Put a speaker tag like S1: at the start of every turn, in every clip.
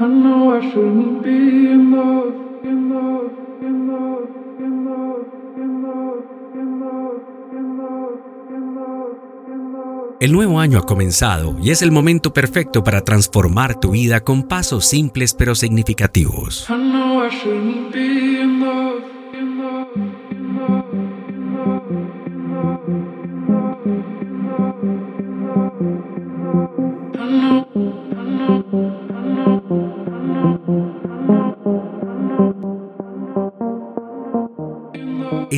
S1: I know I shouldn't be in love, in love, in love, in love, in love, in love, in love, in love, in love.
S2: El nuevo año ha comenzado y es el momento perfecto para transformar tu vida con pasos simples pero significativos.
S1: I know I shouldn't be in love, in love, in love, in love, in love, in love, in love, in love.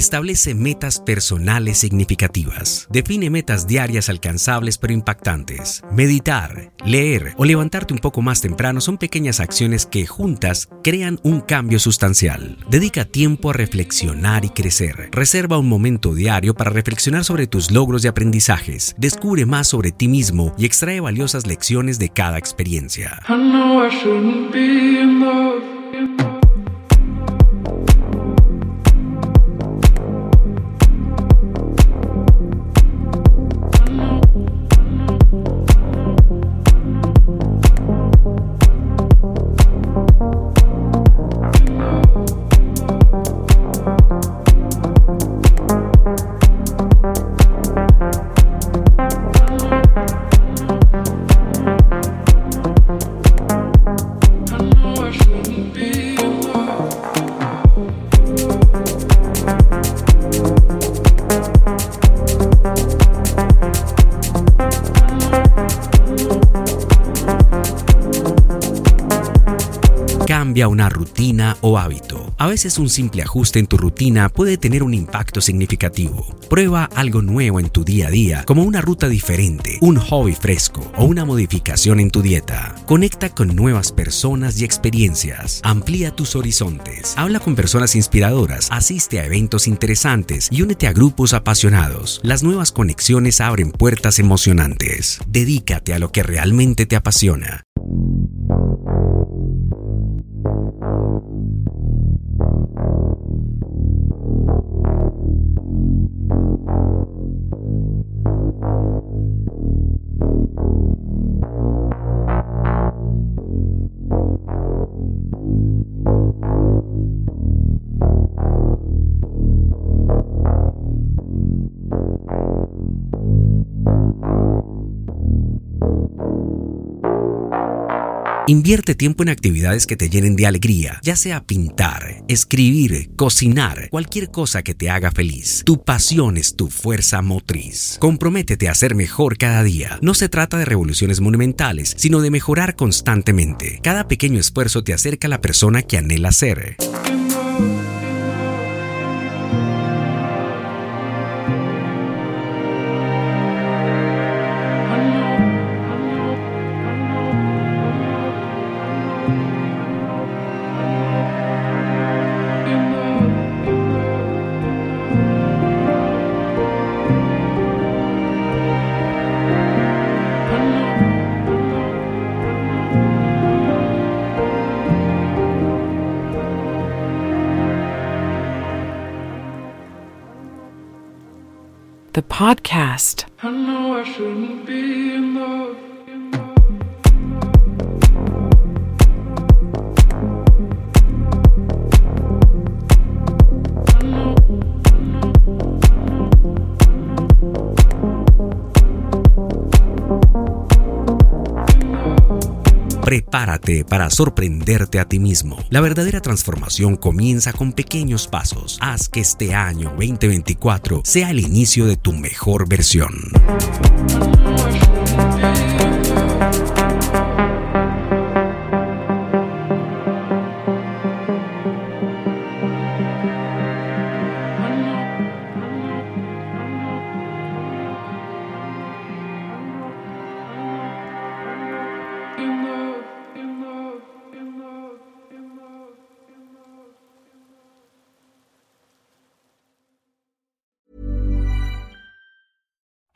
S2: Establece metas personales significativas. Define metas diarias alcanzables pero impactantes. Meditar, leer o levantarte un poco más temprano son pequeñas acciones que juntas crean un cambio sustancial. Dedica tiempo a reflexionar y crecer. Reserva un momento diario para reflexionar sobre tus logros y aprendizajes. Descubre más sobre ti mismo y extrae valiosas lecciones de cada experiencia. Cambia una rutina o hábito. A veces un simple ajuste en tu rutina puede tener un impacto significativo. Prueba algo nuevo en tu día a día, como una ruta diferente, un hobby fresco o una modificación en tu dieta. Conecta con nuevas personas y experiencias. Amplía tus horizontes. Habla con personas inspiradoras, asiste a eventos interesantes y únete a grupos apasionados. Las nuevas conexiones abren puertas emocionantes. Dedícate a lo que realmente te apasiona. Invierte tiempo en actividades que te llenen de alegría, ya sea pintar, escribir, cocinar, cualquier cosa que te haga feliz. Tu pasión es tu fuerza motriz. Comprométete a ser mejor cada día. No se trata de revoluciones monumentales, sino de mejorar constantemente. Cada pequeño esfuerzo te acerca a la persona que anhela ser.
S3: The podcast.
S1: I know I shouldn't be in love.
S2: Prepárate para sorprenderte a ti mismo. La verdadera transformación comienza con pequeños pasos. Haz que este año 2024 sea el inicio de tu mejor versión.